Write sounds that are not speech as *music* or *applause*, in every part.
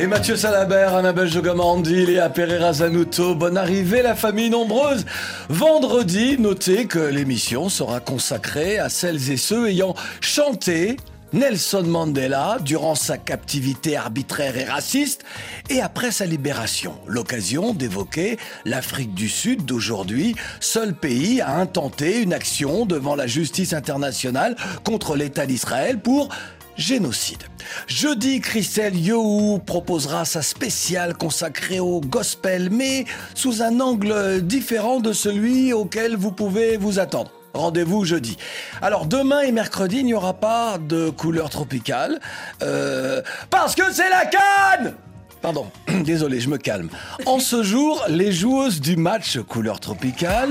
Et Mathieu Salabert, Annabelle Jogamandi, Léa Pereira Zanuto, bonne arrivée la famille nombreuse. Vendredi, notez que l'émission sera consacrée à celles et ceux ayant chanté Nelson Mandela durant sa captivité arbitraire et raciste et après sa libération. L'occasion d'évoquer l'Afrique du Sud d'aujourd'hui, seul pays à intenter une action devant la justice internationale contre l'État d'Israël pour génocide. Jeudi, Christelle Yohou proposera sa spéciale consacrée au gospel, mais sous un angle différent de celui auquel vous pouvez vous attendre. Rendez-vous jeudi. Alors demain et mercredi, il n'y aura pas de couleur tropicale. euh, parce que c'est la canne Pardon, *clears throat* désolé, je me calme. En ce jour, les joueuses du match couleur tropicale,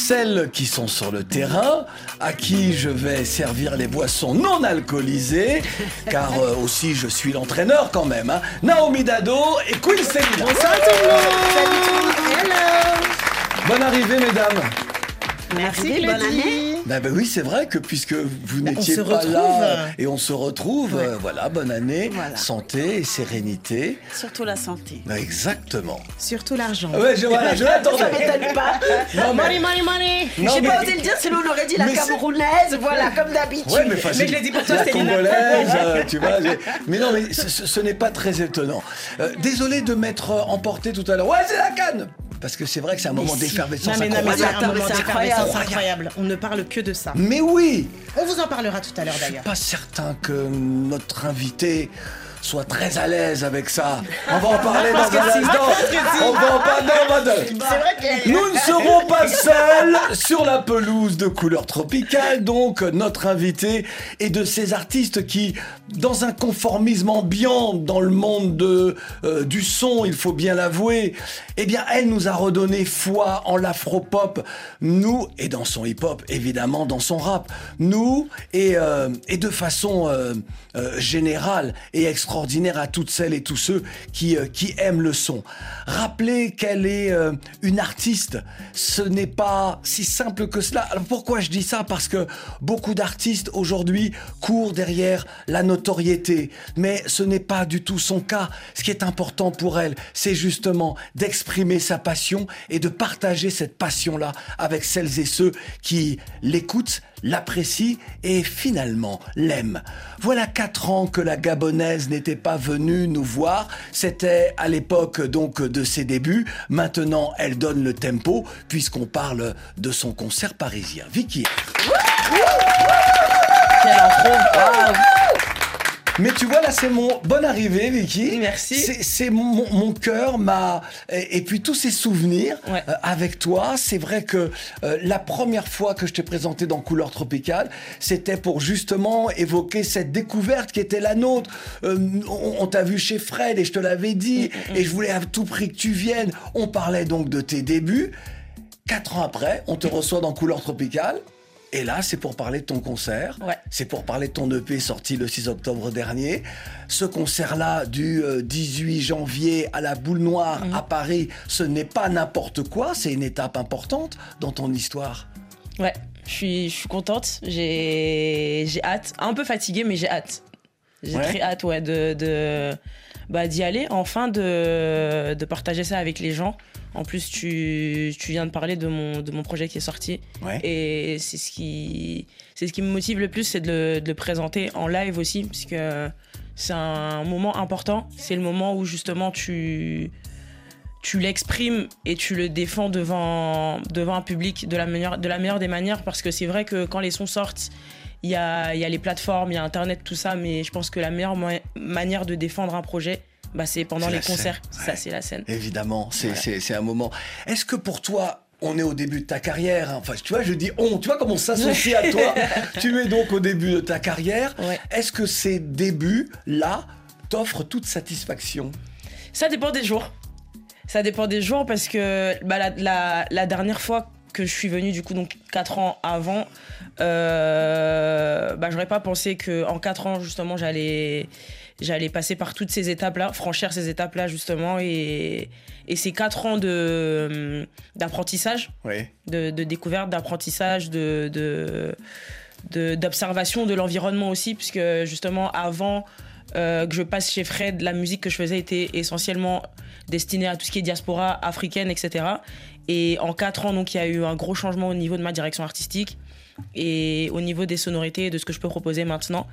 celles qui sont sur le terrain, à qui je vais servir les boissons non alcoolisées, car euh, aussi je suis l'entraîneur quand même, hein, Naomi Dado et Queen Selina. Bonsoir tout le monde Hello Bonne arrivée, mesdames. Merci, bonne année Ben, ben oui, c'est vrai que puisque vous on n'étiez se pas retrouve. là et on se retrouve, Ouais. euh, voilà, bonne année, Voilà. santé et sérénité. Surtout la santé. Ben, exactement. Surtout l'argent. Ouais, je, voilà, je l'attendais. Ça m'étonne pas. Non, mais- Money, money, money. J'ai mais- pas osé le dire, sinon on aurait dit la Mais camerounaise, voilà, comme d'habitude. Ouais, mais, facile. je l'ai dit pour toi, La Céline. congolaise, euh, tu vois. Mais non, mais ce, n'est pas très étonnant. Euh, désolé de m'être euh, emporté tout à l'heure. Ouais, c'est la canne Parce que c'est vrai que c'est un moment si. d'effervescence incroyable. On ne parle que de ça. Mais oui On vous en parlera tout à l'heure Je suis d'ailleurs. pas certain que notre invité soit très à l'aise avec ça. On va en parler dans un instant. On va en parler dans un Nous ne serons pas seuls sur la pelouse de couleur tropicale, donc notre invité est de ces artistes qui, dans un conformisme ambiant dans le monde de, euh, du son, il faut bien l'avouer, eh bien, elle nous a redonné foi en l'afro-pop, nous, et dans son hip-hop, évidemment, dans son rap, nous, et, euh, et de façon euh, générale et extraordinaire à toutes celles et tous ceux qui, euh, qui aiment le son. Rappelez qu'elle est euh, une artiste, ce n'est pas si simple que cela. Alors pourquoi je dis ça? Parce que beaucoup d'artistes aujourd'hui courent derrière la notoriété, mais ce n'est pas du tout son cas. Ce qui est important pour elle, c'est justement d'exprimer sa passion et de partager cette passion-là avec celles et ceux qui l'écoutent, l'apprécient et finalement l'aiment. Voilà quatre ans que la Gabonaise n'était pas venue nous voir. C'était à l'époque donc de ses débuts. Maintenant, elle donne le tempo puisqu'on parle de son concert parisien. Vicky. Mais tu vois, là, c'est mon bonne arrivée, Vicky. Merci. C'est- mon, mon cœur, ma et, et puis tous ces souvenirs Ouais. euh, avec toi. C'est vrai que euh, la première fois que je t'ai présenté dans Couleur Tropicale, c'était pour justement évoquer cette découverte qui était la nôtre. Euh, on on t'a vu chez Fred et je te l'avais dit, Mm, et je voulais à tout prix que tu viennes. On parlait donc de tes débuts. Quatre ans après, on te reçoit dans Couleur Tropicale. Et là, c'est pour parler de ton concert. Ouais. C'est pour parler de ton EP sorti le 6 octobre dernier. Ce concert-là, du euh, 18 janvier à la Boule Noire Mhm. à Paris, ce n'est pas n'importe quoi, c'est une étape importante dans ton histoire. Ouais, je suis, je suis contente. J'ai, j'ai hâte. Un peu fatiguée, mais j'ai hâte. J'ai Ouais. très hâte, ouais, de, de bah, d'y aller. Enfin, de, de partager ça avec les gens. En plus, tu, tu viens de parler de mon, de mon projet qui est sorti. Ouais. Et c'est ce qui, c'est ce qui me motive le plus, c'est de le, de le présenter en live aussi, parce que c'est un moment important. C'est le moment où justement tu, tu l'exprimes et tu le défends devant, devant un public de la, meilleure, de la meilleure des manières, parce que c'est vrai que quand les sons sortent, il y a, y a les plateformes, il y a Internet, tout ça, mais je pense que la meilleure manière de défendre un projet, bah, c'est pendant les concerts. ouais. Ça, c'est la scène. Évidemment, c'est c'est un moment. Est-ce que pour toi, on est au début de ta carrière hein, Enfin, tu vois, je dis on. Tu vois comment on *laughs* s'associe à toi? Tu es donc au début de ta carrière. Ouais. Est-ce que ces débuts-là t'offrent toute satisfaction? Ça dépend des jours. Ça dépend des jours parce que bah, la, la- la dernière fois que je suis venue, du coup, donc 4 ans avant, euh, bah, j'aurais pas pensé qu'en 4 ans, justement, j'allais j'allais passer par toutes ces étapes-là, franchir ces étapes-là, justement. Et, et ces 4 ans de, d'apprentissage, Oui. de, de découverte, d'apprentissage, de- d'observation de l'environnement aussi, puisque justement avant euh, que je passe chez Fred, la musique que je faisais était essentiellement destinée à tout ce qui est diaspora africaine, etc. Et en quatre ans, donc il y a eu un gros changement au niveau de ma direction artistique et au niveau des sonorités et de ce que je peux proposer maintenant.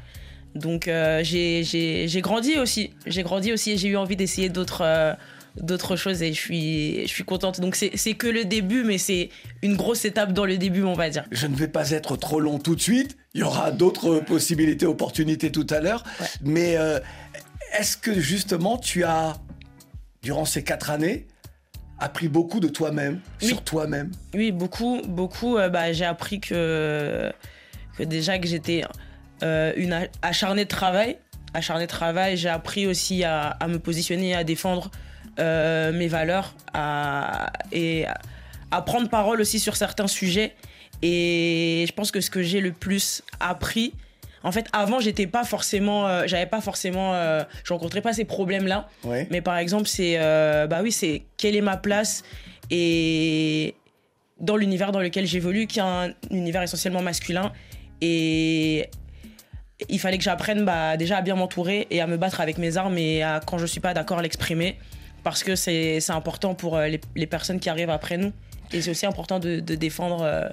Donc euh, j'ai- j'ai j'ai grandi aussi, j'ai grandi aussi et j'ai eu envie d'essayer d'autres euh, d'autres choses et je suis je suis contente. Donc c'est c'est que le début, mais c'est une grosse étape dans le début, on va dire. Je ne vais pas être trop long tout de suite. Il y aura d'autres possibilités, opportunités tout à l'heure. Ouais. Mais euh, est-ce que justement tu as, durant ces quatre années, appris beaucoup de toi-même, Oui. sur toi-même? Oui, beaucoup, beaucoup. bah, j'ai appris que, que déjà que j'étais euh, une acharnée de travail. Acharnée de travail, j'ai appris aussi à, à me positionner, à défendre euh, mes valeurs à, et à, prendre parole aussi sur certains sujets. Et je pense que ce que j'ai le plus appris, en fait, avant, j'étais pas forcément, euh, j'avais pas forcément, euh, je rencontrais pas ces problèmes-là. Mais par exemple, c'est euh, bah oui, c'est quelle est ma place et dans l'univers dans lequel j'évolue, qui est un univers essentiellement masculin. Et il fallait que j'apprenne bah, déjà à bien m'entourer et à me battre avec mes armes et à, quand je suis pas d'accord, l'exprimer. Parce que c'est important pour euh, les, les personnes qui arrivent après nous. Et c'est aussi important de, de défendre euh,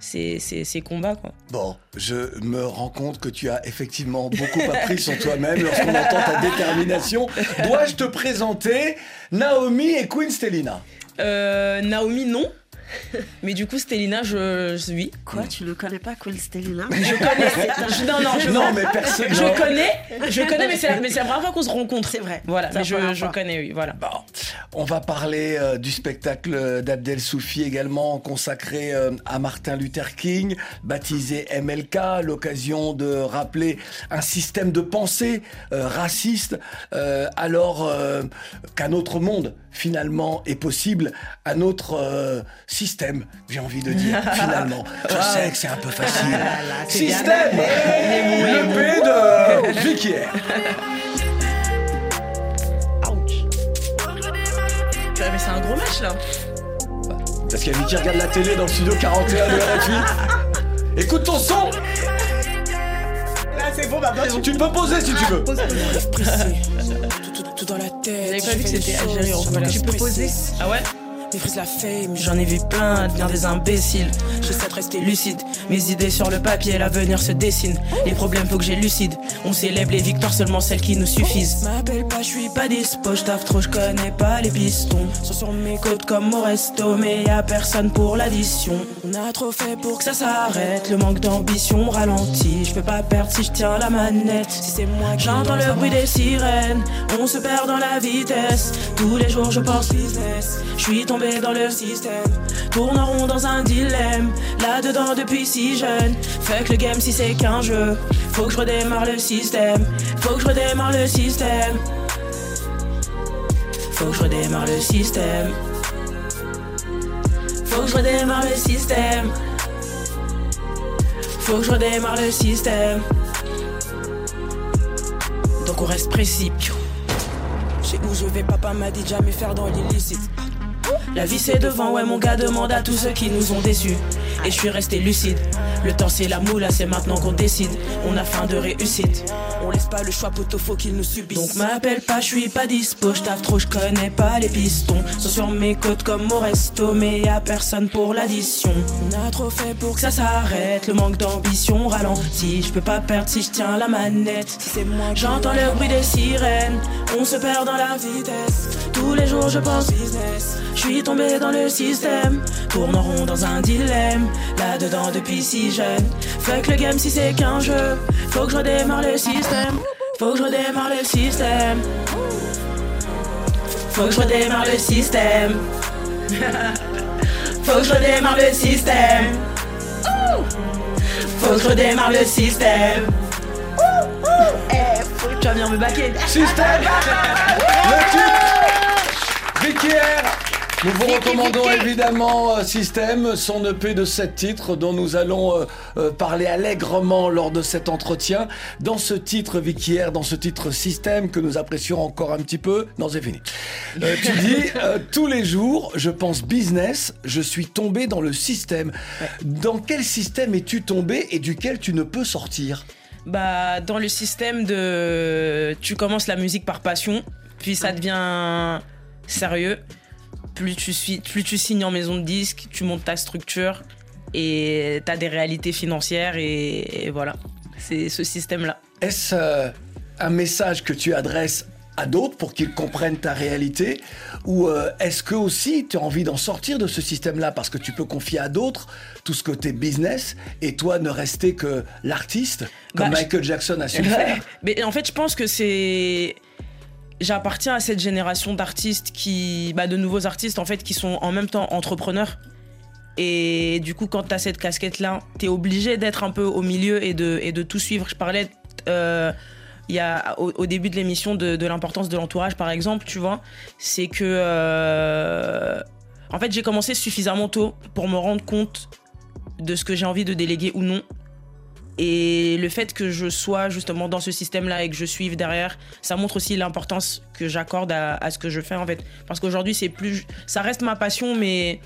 ces, ces- ces combats. Quoi. Bon, je me rends compte que tu as effectivement beaucoup *laughs* appris sur toi-même lorsqu'on entend ta détermination. Dois-je te présenter Naomi et Queen Stelina Euh, Naomi, non. *laughs* Mais du coup, Stelina, je, je oui. Quoi, tu ne connais pas Queen Stelina Je connais. je- non, non, je, Non, mais personne. je connais. Je connais, mais c'est la, mais c'est la première fois qu'on se rencontre. C'est vrai. Voilà, mais je, je connais, oui, voilà. Bon, on va parler euh, du spectacle d'Abdel Soufi également consacré euh, à Martin Luther King, baptisé MLK, l'occasion de rappeler un système de pensée euh, raciste, euh, alors euh, qu'un autre monde finalement est possible, un autre euh, système, j'ai envie de dire *laughs* finalement. Je sais que c'est un peu facile. c'est bien. système, le P de Viquier. Purée, Mais c'est un gros match là. Parce qu'il y a qui regarde la télé dans le studio 41 de RFI. Écoute ton son Là, c'est bon, maintenant Tu peux poser si tu veux. Vous avez pas vu que c'était Algérie en colère Tu peux poser. Ah ouais la fame, j'en ai vu plein devenir des imbéciles. J'essaie de rester lucide, mes idées sur le papier, l'avenir se dessine. Les problèmes, faut que j'élucide. On célèbre les victoires, seulement celles qui nous suffisent. M'appelle pas, je suis pas dispo, j'taffe trop, je connais pas les pistons. Sont sur mes côtes comme au resto, mais y a personne pour l'addition. On a trop fait pour que ça s'arrête, le manque d'ambition ralentit. Je peux pas perdre si je tiens la manette. Si c'est moi qui J'entends le bruit des sirènes, on se perd dans la vitesse. Tous les jours je pense business, je suis tombé dans le système. Tourne en rond dans un dilemme, là-dedans depuis si jeune. Fuck le game si c'est qu'un jeu, faut que je redémarre le système. Faut que je redémarre le système. Faut que je redémarre le système. Faut que je redémarre le système. Faut que je redémarre le système. Donc on reste précis. Sais où je vais, papa m'a dit jamais faire dans l'illicite. La vie c'est devant, ouais mon gars demande à tous ceux qui nous ont déçus. Et je suis resté lucide. Le temps c'est la moula, c'est maintenant qu'on décide. On a faim de réussite. On laisse pas le choix poteau, faut qu'ils nous subissent. Donc m'appelle pas, je suis pas dispo, j'taffe trop, je connais pas les pistons. Sont sur mes côtes comme au resto, mais y a personne pour l'addition. On a trop fait pour que ça s'arrête, le manque d'ambition ralentit. Je peux pas perdre si je tiens la manette. Si c'est moi, j'entends le bruit des sirènes, on se perd dans la vitesse. Tous les jours je pense je suis tombé dans le système. Tourne en rond dans un dilemme, là-dedans depuis si jeune. Fuck le game si c'est qu'un jeu, faut que je redémarre le système. Faut que je redémarre le système. Faut que je redémarre le système. *laughs* Faut que je redémarre le système. Faut que je redémarre le système. Tu vas venir me baquer. Système *laughs* Le titre Vicky R, nous vous recommandons évidemment euh, System, son EP de 7 titres dont nous allons euh, euh, parler allègrement lors de cet entretien. Dans ce titre Vicky R, dans ce titre System que nous apprécions encore un petit peu, non c'est fini. Euh, tu *laughs* dis, euh, tous les jours, je pense business, je suis tombé dans le système. Dans quel système es-tu tombé et duquel tu ne peux sortir? Bah, dans le système de. Tu commences la musique par passion, puis ça devient sérieux. Plus tu, suis, plus tu signes en maison de disque, tu montes ta structure et tu as des réalités financières et, et voilà. C'est ce système-là. Est-ce euh, un message que tu adresses à d'autres pour qu'ils comprennent ta réalité Ou euh, est-ce que aussi tu as envie d'en sortir de ce système-là parce que tu peux confier à d'autres tout ce côté business et toi ne rester que l'artiste comme Bah, Michael Jackson a su le faire? Mais en fait, je pense que c'est. J'appartiens à cette génération d'artistes qui. Bah, de nouveaux artistes, en fait, qui sont en même temps entrepreneurs. Et du coup, quand tu as cette casquette-là, tu es obligé d'être un peu au milieu et de, tout suivre. Je parlais. euh, y a au, au début de l'émission de, de l'importance de l'entourage, par exemple, tu vois. C'est que. euh, en fait, j'ai commencé suffisamment tôt pour me rendre compte de ce que j'ai envie de déléguer ou non. Et le fait que je sois justement dans ce système-là et que je suive derrière, ça montre aussi l'importance que j'accorde à, à ce que je fais en fait. Parce qu'aujourd'hui, c'est plus, ça reste ma passion, mais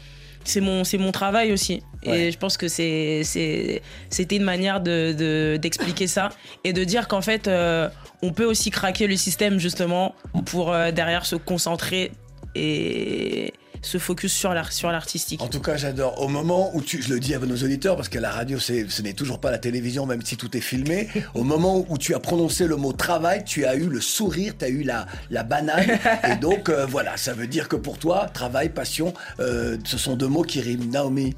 c'est mon, c'est mon travail aussi. Ouais. Et je pense que c'est, c'est, c'était une manière de, de- d'expliquer ça et de dire qu'en fait, euh, on peut aussi craquer le système justement pour euh, derrière se concentrer et se focus sur l'art, sur l'artistique. En tout cas, j'adore. Au moment où tu, je le dis à nos auditeurs, parce que la radio, c'est, ce n'est toujours pas la télévision, même si tout est filmé. *laughs* Au moment où tu as prononcé le mot travail, tu as eu le sourire, tu as eu la, la banane. *laughs* et donc, euh, voilà, ça veut dire que pour toi, travail, passion, euh, ce sont deux mots qui riment. Naomi.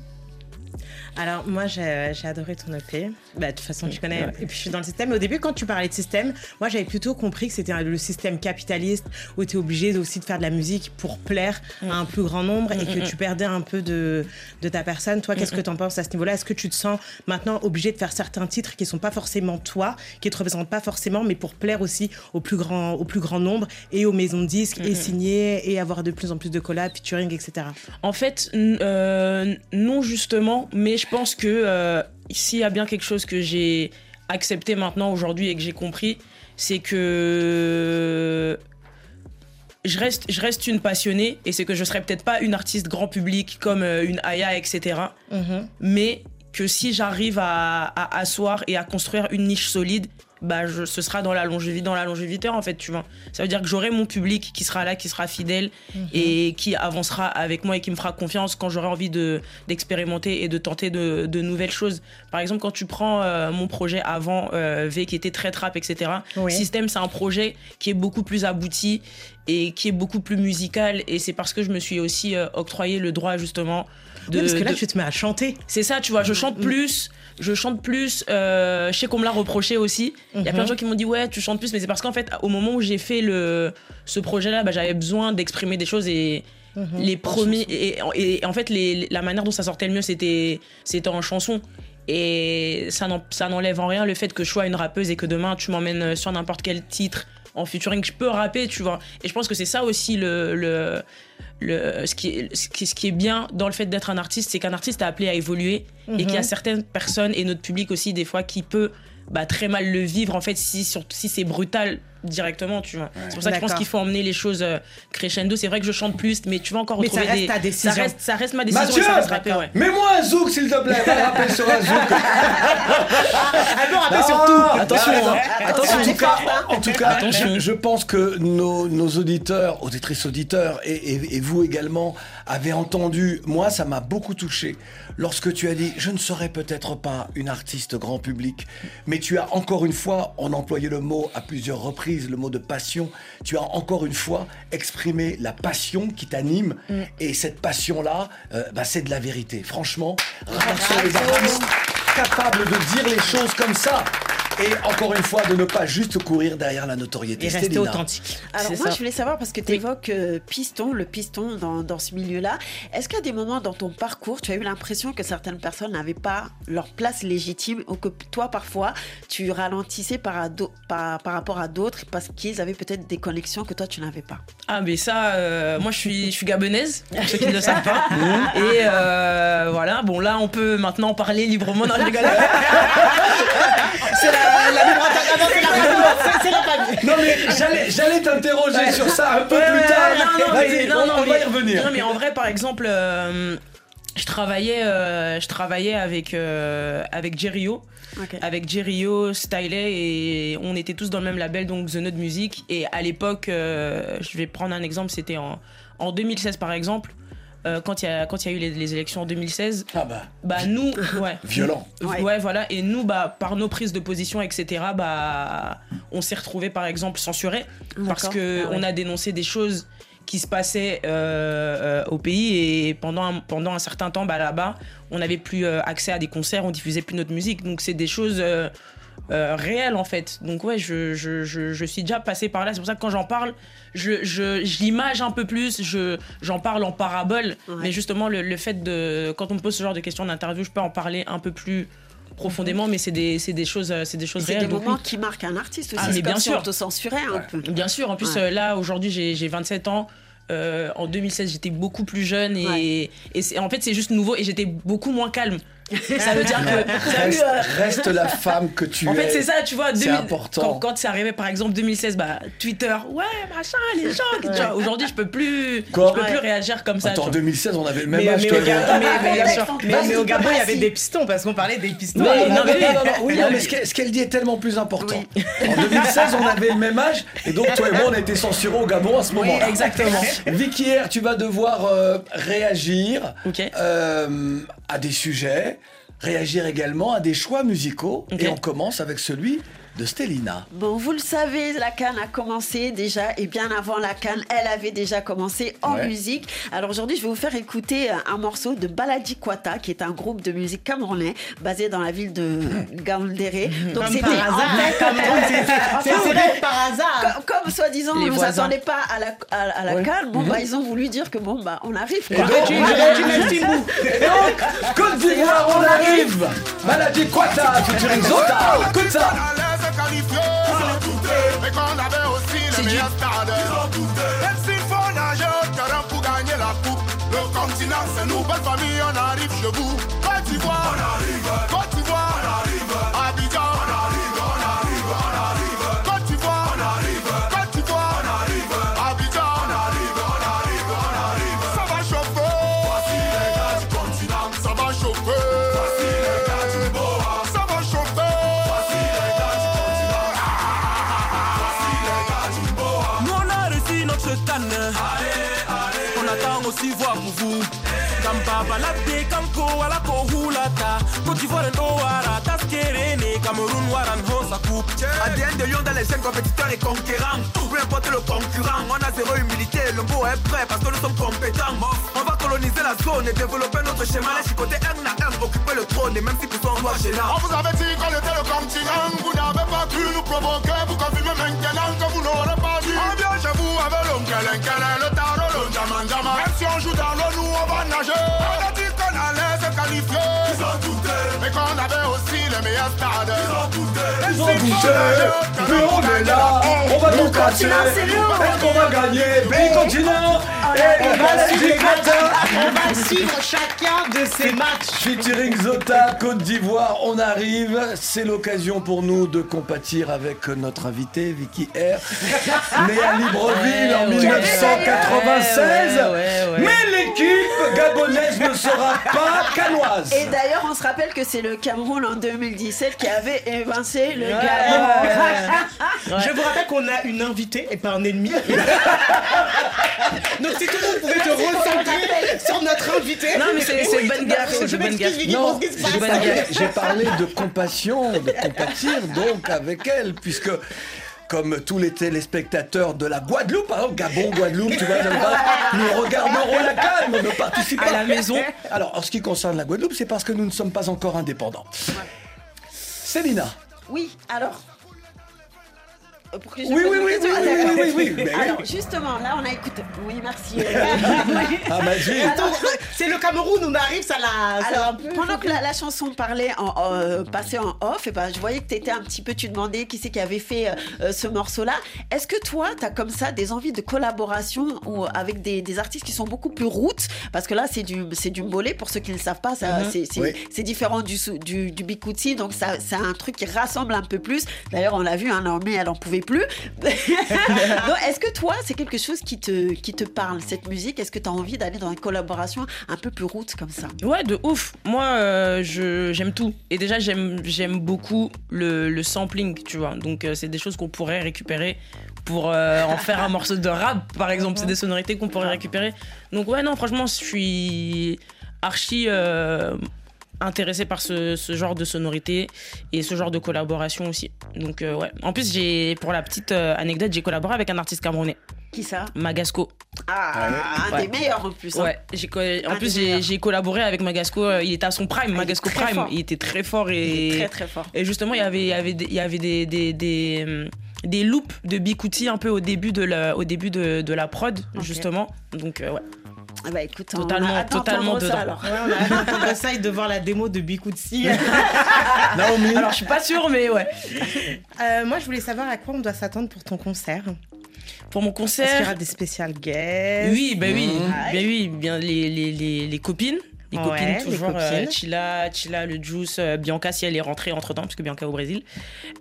Alors, moi, j'ai j'ai adoré ton EP. Bah, de toute façon, tu connais. Et puis, je suis dans le système. Mais au début, quand tu parlais de système, moi, j'avais plutôt compris que c'était le système capitaliste où tu es obligé aussi de faire de la musique pour plaire à un plus grand nombre et que tu perdais un peu de, de ta personne. Toi, qu'est-ce que tu en penses à ce niveau-là? Est-ce que tu te sens maintenant obligé de faire certains titres qui sont pas forcément toi, qui te représentent pas forcément, mais pour plaire aussi au plus grand, au plus grand nombre et aux maisons de disques et signer et avoir de plus en plus de collabs, featuring, etc. En fait, euh, non justement, mais je pense que euh, s'il y a bien quelque chose que j'ai accepté maintenant aujourd'hui et que j'ai compris, c'est que je reste, je reste une passionnée et c'est que je serai peut-être pas une artiste grand public comme euh, une Aya, etc. Mais que si j'arrive à, à asseoir et à construire une niche solide, bah je, ce sera dans la longévité, dans la longévité en fait, tu vois. Ça veut dire que j'aurai mon public qui sera là, qui sera fidèle et qui avancera avec moi et qui me fera confiance quand j'aurai envie de d'expérimenter et de tenter de, de nouvelles choses. Par exemple, quand tu prends euh, mon projet avant euh, V qui était très trap, etc. Oui. Système, c'est un projet qui est beaucoup plus abouti et qui est beaucoup plus musical et c'est parce que je me suis aussi euh, octroyé le droit justement de, Oui, parce que là, de- tu te mets à chanter. c'est ça, tu vois, je chante plus, je chante plus. euh, je sais qu'on me l'a reproché aussi. Il y a plein de gens qui m'ont dit ouais, tu chantes plus, mais c'est parce qu'en fait, au moment où j'ai fait le ce projet-là, bah, j'avais besoin d'exprimer des choses et les premiers et, et- et en fait les- la manière dont ça sortait le mieux, c'était c'était en chanson. Et ça n'enlève en rien le fait que je sois une rappeuse et que demain tu m'emmènes sur n'importe quel titre en featuring, je peux rapper, tu vois. Et je pense que c'est ça aussi le, le, le, ce, qui est, ce, qui, ce qui est bien dans le fait d'être un artiste, c'est qu'un artiste est appelé à évoluer et qu'il y a certaines personnes et notre public aussi, des fois, qui peut bah, très mal le vivre, en fait, si, sur- si c'est brutal directement, tu vois. C'est pour ça que je pense qu'il faut emmener les choses euh, crescendo. C'est vrai que je chante plus, mais tu vas encore Mais ça retrouver reste des... ta décision. Ça reste, ça reste ma décision Mathieu et ça reste rappé, ouais. Mets-moi un zouk, s'il te plaît. Va rapper sur un zouk. *laughs* Ah surtout Attention, hein. Attention, en tout cas, en tout cas Attention. je, je pense que nos, nos auditeurs, auditrices auditeurs, et, et- et vous également, avez entendu, moi ça m'a beaucoup touché, lorsque tu as dit, je ne serai peut-être pas une artiste grand public, mais tu as encore une fois, on a employé le mot à plusieurs reprises, le mot de passion, tu as encore une fois exprimé la passion qui t'anime, et cette passion-là, euh, bah, c'est de la vérité. Franchement, rares sont les artistes capables de dire les choses comme ça. Et encore une fois, de ne pas juste courir derrière la notoriété. Et rester authentique. Alors C'est moi, ça. je voulais savoir, parce que tu évoques euh, piston, le piston dans, dans ce milieu-là, est-ce qu'à des moments dans ton parcours, tu as eu l'impression que certaines personnes n'avaient pas leur place légitime ou que toi, parfois, tu ralentissais par, ado- par, par rapport à d'autres parce qu'ils avaient peut-être des connexions que toi, tu n'avais pas? Ah mais ça, euh, moi je suis, je suis gabonaise, pour ceux qui ne le *laughs* savent pas. Et euh, voilà, bon là on peut maintenant parler librement. Non, je rigole. C'est la, c'est la famille. Non mais j'allais, j'allais t'interroger sur ça un peu Ouais, plus ouais, tard. non, non, Vas-y, mais- non, on, non, on va y revenir. Non, mais en vrai, par exemple, euh, je travaillais, euh, je travaillais avec euh, avec Jerio, avec Jerio, Stylet et on était tous dans le même label, donc The Note Music. Et à l'époque, euh, je vais prendre un exemple, c'était en en 2016 par exemple. Euh, quand il y a quand il y a eu les, les élections en 2016, Ah bah, bah nous, *laughs* ouais, violent. Ouais. Ouais. voilà. Et nous, bah, par nos prises de position, etc., bah, on s'est retrouvés, par exemple, censurés parce que Ah ouais. on a dénoncé des choses qui se passaient euh, euh, au pays et pendant un, pendant un certain temps, bah, là-bas, on n'avait plus euh, accès à des concerts, on diffusait plus notre musique. Donc, c'est des choses. Euh, réelles en fait donc ouais je, je, je, je suis déjà passé par là c'est pour ça que quand j'en parle je, je, je l'image un peu plus je j'en parle en parabole Ouais. mais justement le, le fait de quand on me pose ce genre de questions d'interview je peux en parler un peu plus profondément mais c'est des, c'est des choses c'est des choses C'est des réelles donc moments qui marquent un artiste aussi. Ah, mais bien sûr. te censurait un peu. Bien sûr, en plus Ouais. euh, là aujourd'hui j'ai j'ai 27 ans. Euh, en 2016 j'étais beaucoup plus jeune et, Ouais. et c'est- en fait c'est juste nouveau et j'étais beaucoup moins calme. Ça veut dire que eu, Reste, euh, reste la femme que tu en es. fait, c'est ça, tu vois. C'est 2000 important. Quand, quand c'est arrivé, par exemple, 2016, bah, Twitter, ouais, machin, les gens. tu vois. Aujourd'hui, je peux plus, Quoi je peux Ouais. plus réagir comme ça. Attends, en tu vois. 2016, on avait le même Mais, âge. mais toi au. Gabon, mais- au. Gabon, il y avait des pistons parce qu'on parlait des pistons. Non, non, non, oui, non, mais ce qu'elle dit est tellement plus important. En 2016, on avait le même âge, et donc toi et moi, on a été censurés au Gabon à ce moment-là. exactement. Vicky R, tu vas devoir euh, réagir euh, à des sujets, réagir également à des choix musicaux, et on commence avec celui de Stélina. Bon, vous le savez, la Cannes a commencé déjà, et bien avant la Cannes, elle avait déjà commencé en Ouais. musique. Alors aujourd'hui, je vais vous faire écouter euh, un morceau de Baladi Kwata, qui est un groupe de musique camerounais basé dans la ville de Gaoundéré. Donc Comme c'était c'est- par hasard. comme, comme soi-disant, on ne s'attendait pas à la, à, à la Ouais. Cannes. Bon, bah, ils ont voulu dire que bon, bah, on arrive. Et quoi. donc. Et Côte d'Ivoire, on arrive Maladie Quata, featuring Zota, écoute ça Mais qu'on avait aussi le meilleur stade. Même s'il faut nager au terrain pour gagner la coupe. Le continent, c'est nous, belle famille, on arrive chez vous. Côte d'Ivoire, on arrive. Cameroun hosa coupe. ADN de Lyon dans les chaînes compétiteurs et conquérants. Peu importe le concurrent, on a zéro humilité. Le mot est prêt parce que nous sommes compétents. On va coloniser la zone et développer notre schéma. Les chicoter un à un, occuper le trône et même si toi on doit gênant. On vous avait dit qu'on était le continent. Vous n'avez pas pu nous provoquer. Vous confirmez maintenant que vous n'aurez pas dû. On vient chez vous avec l'oncle, le tarot, le diamant, diamant. Même si on joue dans l'eau, nous on va nager. On a dit qu'on allait se qualifier. Mais qu'on avait aussi les meilleurs stades. Ils ont douté. Ils ont goûté, on est là, on va nous casser. Est-ce qu'on va gagner? Pays continent et le Maladie Quata On va suivre chacun de ces matchs. Featuring Zota, Côte d'Ivoire, on arrive. C'est l'occasion pour nous de compatir avec notre invité, Vicky R. Née à Libreville en Ouais, ouais. 1996. Ouais, ouais, ouais. Mais l'équipe gabonaise ne sera pas canoise. Et d'ailleurs, on se rappelle que c'est le Cameroun en 2017 qui avait évincé le Ouais. Je vous rappelle qu'on a une invitée et pas un ennemi. *laughs* Donc si tout le monde pouvait te recentrer sur notre invité. Non, mais c'est- Oui, bonne gaffe, c'est gaffe. Non, j'ai parlé, de compassion, de compatir donc avec elle, puisque comme tous les téléspectateurs de la Guadeloupe, par exemple, Gabon, Guadeloupe, tu vois, j'aime pas, nous regarderons la calme, ne participent À la maison. Alors, en ce qui concerne la Guadeloupe, c'est parce que nous ne sommes pas encore indépendants. Célina, Oui, alors. Euh, pour que je Oui, oui, oui, oui, Ah, oui, oui, Alors, justement, là, on a écouté. Oui, merci. *laughs* Ah. Attends, c'est le Cameroun, on arrive, ça l'a. Alors, un peu. pendant que la, la chanson parlait, en, euh, passait en off, et ben, je voyais que tu étais un petit peu, tu demandais qui c'est qui avait fait euh, euh, ce morceau-là. Est-ce que toi, tu as comme ça des envies de collaboration ou avec des, des artistes qui sont beaucoup plus routes Parce que là, c'est du, du mbolé, pour ceux qui ne le savent pas, ça, Mhm. c'est, c'est- Oui. c'est différent du, du, du bikuti, donc ça, c'est un truc qui rassemble un peu plus. D'ailleurs, on l'a vu, hein, Naomi, elle en pouvait plus. *laughs* est-ce que toi, c'est quelque chose qui te, qui te parle, cette musique? Est-ce que tu as envie d'aller dans une collaboration un peu plus route comme ça? Ouais, de ouf. Moi, euh, j'aime tout. Et déjà, j'aime j'aime beaucoup le, le sampling, tu vois. Donc, euh, c'est des choses qu'on pourrait récupérer pour euh, en faire un morceau de rap, par exemple. C'est des sonorités qu'on pourrait récupérer. Donc, ouais, non, franchement, je suis archi euh, intéressé par ce, ce genre de sonorité et ce genre de collaboration aussi. Donc, euh, ouais. En plus, j'ai pour la petite euh, anecdote, j'ai collaboré avec un artiste camerounais, Qui ça? Magasco. Ah, un des meilleurs en plus. hein. Ouais, j'ai co- en Un plus j'ai collaboré avec Magasco, euh, il était à son prime, est Magasco Prime, fort. il était très fort et très très fort. et justement il y avait il y avait des, il y avait des des, des, des loops de Bikuti un peu au début de la au début de, de la prod justement. Donc euh, ouais. Ah bah écoute, Totalement- on a totalement d'entendre ça, dedans. alors. Ouais, on a ça et de voir la démo de Bikoutsi. *laughs* Naomi. Alors je suis pas sûre mais ouais. Euh, moi, je voulais savoir à quoi on doit s'attendre pour ton concert. Pour mon Est-ce qu'il y aura concert des spéciales guests Oui, bah oui, bah oui, bien les, les, les, les copines. Les Ouais, copines, les toujours. euh, copines. Chila, Chila, le Juice, euh, Bianca, si elle est rentrée entre temps, puisque Bianca est au Brésil.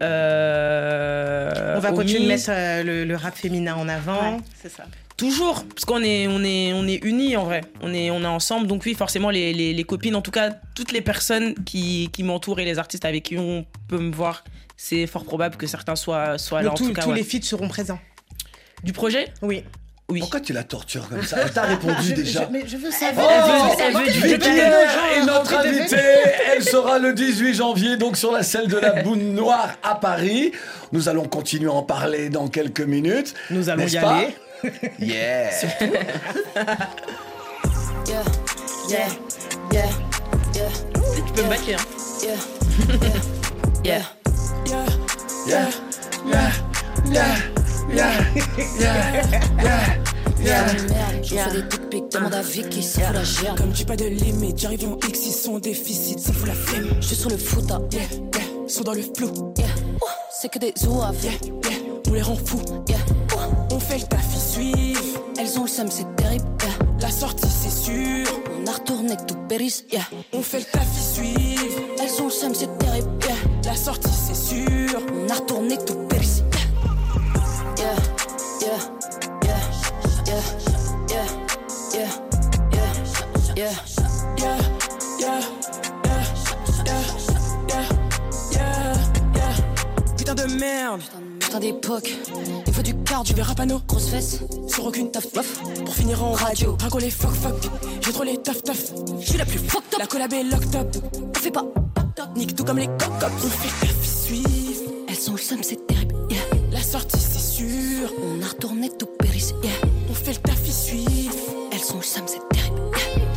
Euh, On va Omi. continuer de mettre euh, le, le rap féminin en avant. Ouais, c'est ça. Toujours, parce qu'on est, on est, on est unis en vrai. On est, on est ensemble. Donc oui, forcément, les, les, les copines, en tout cas, toutes les personnes qui, qui m'entourent et les artistes avec qui on peut me voir, c'est fort probable que certains soient, soient là. Donc, en tous tout cas, tous ouais. les feats seront présents. Du projet? Oui. Oui. Pourquoi tu la tortures comme ça? Elle t'a répondu *laughs* Je- déjà. je- mais je veux Oh, savoir. elle veut- elle veut du est notre invitée. *laughs* Elle sera le 18 janvier, donc sur la scène de la *laughs* Boune Noire à Paris. Nous allons continuer à en parler dans quelques minutes. Nous allons y pas? aller. Yeah. Yeah, yeah, yeah, yeah, Tu peux me baquer. Hein. yeah, yeah. Yeah, yeah, yeah, yeah, yeah, yeah, yeah. Merde, je fais des dick pics, demande à Vicky, ça fout la gerbe. Comme j'ai pas de limite, j'arrive en X, ils sont en déficit, ça fout la flemme. Je suis sur le foot, ah, Yeah, yeah, sont dans le flou. yeah. C'est que des zouaves, Yeah, yeah, on les rend fous. yeah. On fait le taf. Elles ont le seum, c'est terrible. La sortie, c'est sûr. On a retourné tout périsse, yeah. On fait le taf, ils suivent. Elles ont le seum, c'est terrible. La sortie, c'est sûr. On a retourné tout périsse, yeah, yeah, yeah, yeah, yeah. Yeah, yeah, yeah, yeah, yeah, yeah, yeah. Putain de merde, Putain d'époque, il faut du cardio, verras pas nos grosse fesse, sur aucune taf. Pour finir en radio, les fuck fuck. J'ai trop les taf taf. je suis la plus fucked La up, collab est locked up. on fait pas, Nique tout comme les coq On fait taf, suivent. elles ont le seum, c'est terrible, yeah. La sortie, c'est sûr. On a retourné tout périsse, yeah. On fait le taf, ils suivent. Elles ont le seum, c'est terrible.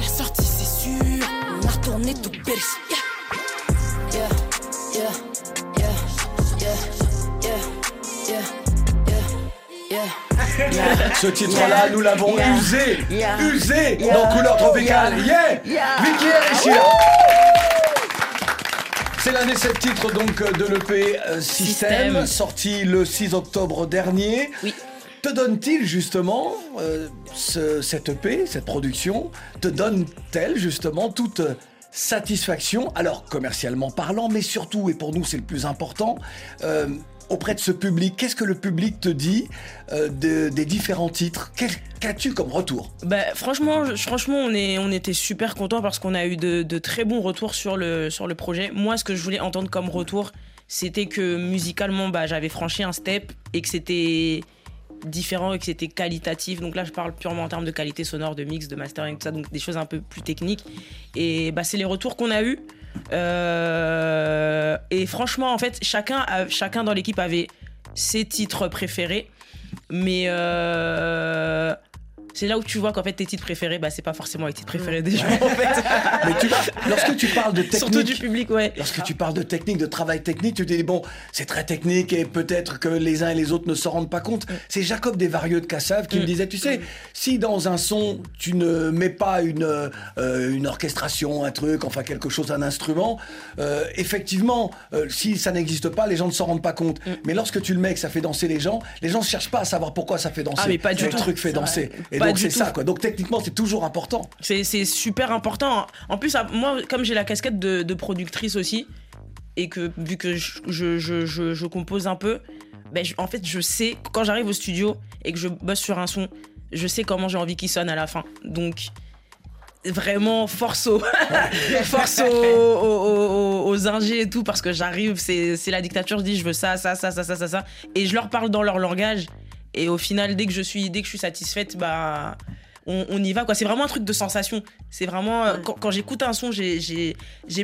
La sortie, c'est sûr. On a retourné tout périsse, Ce titre-là, nous l'avons Yeah. usé, Yeah. usé Yeah. dans Couleur Tropicale. Yeah, Yeah. Vicky Erichia. C'est l'un des sept titres donc de l'EP euh, System, System. sorti le 6 octobre dernier. Oui. Te donne-t-il justement euh, ce- cette EP, cette production, te donne-t-elle justement toute satisfaction, alors commercialement parlant, mais surtout, et pour nous c'est le plus important, euh, auprès de ce public, qu'est-ce que le public te dit euh, de- des différents titres? Qu'as-tu comme retour? Bah, franchement, franchement, on, est, on était super contents parce qu'on a eu de, de très bons retours sur le, sur le projet. Moi, ce que je voulais entendre comme retour, c'était que musicalement, bah, j'avais franchi un step et que c'était différent et que c'était qualitatif. Donc là, je parle purement en termes de qualité sonore, de mix, de mastering, tout ça, donc des choses un peu plus techniques. Et bah, c'est les retours qu'on a eus. Euh, et franchement, en fait, chacun, chacun dans l'équipe avait ses titres préférés. Mais euh, c'est là où tu vois qu'en fait tes titres préférés, bah c'est pas forcément les titres préférés des gens en fait. *laughs* Mais tu vois, lorsque tu parles de technique, Surtout du public, ouais. lorsque tu parles de technique, de travail technique, tu te dis bon, c'est très technique et peut-être que les uns et les autres ne s'en rendent pas compte. C'est Jacob Desvarieux de Cassav qui me disait, tu sais, si dans un son tu ne mets pas une euh, une orchestration, un truc, enfin quelque chose, un instrument, euh, effectivement, euh, si ça n'existe pas, les gens ne s'en rendent pas compte. Mais lorsque tu le mets et que ça fait danser les gens, les gens ne cherchent pas à savoir pourquoi ça fait danser. Ah, mais pas du le tout. truc fait danser. Et Pas donc du c'est tout. ça quoi. Donc techniquement, c'est toujours important. C'est super important. En plus, à- moi, comme j'ai la casquette de, de productrice aussi, et que vu que je, je, je, je- je compose un peu, ben, en fait, je sais, quand j'arrive au studio et que je bosse sur un son, je sais comment j'ai envie qu'il sonne à la fin. Donc, vraiment, force aux, *laughs* force aux, aux, aux- aux ingés et tout, parce que j'arrive, c'est c'est la dictature, je dis, je veux ça, ça, ça, ça, ça, ça, ça. Et je leur parle dans leur langage. Et au final, dès que je suis, dès que je suis satisfaite, bah, on, on y va. quoi. C'est vraiment un truc de sensation. C'est vraiment. euh, Quand, quand j'écoute un son, j'ai-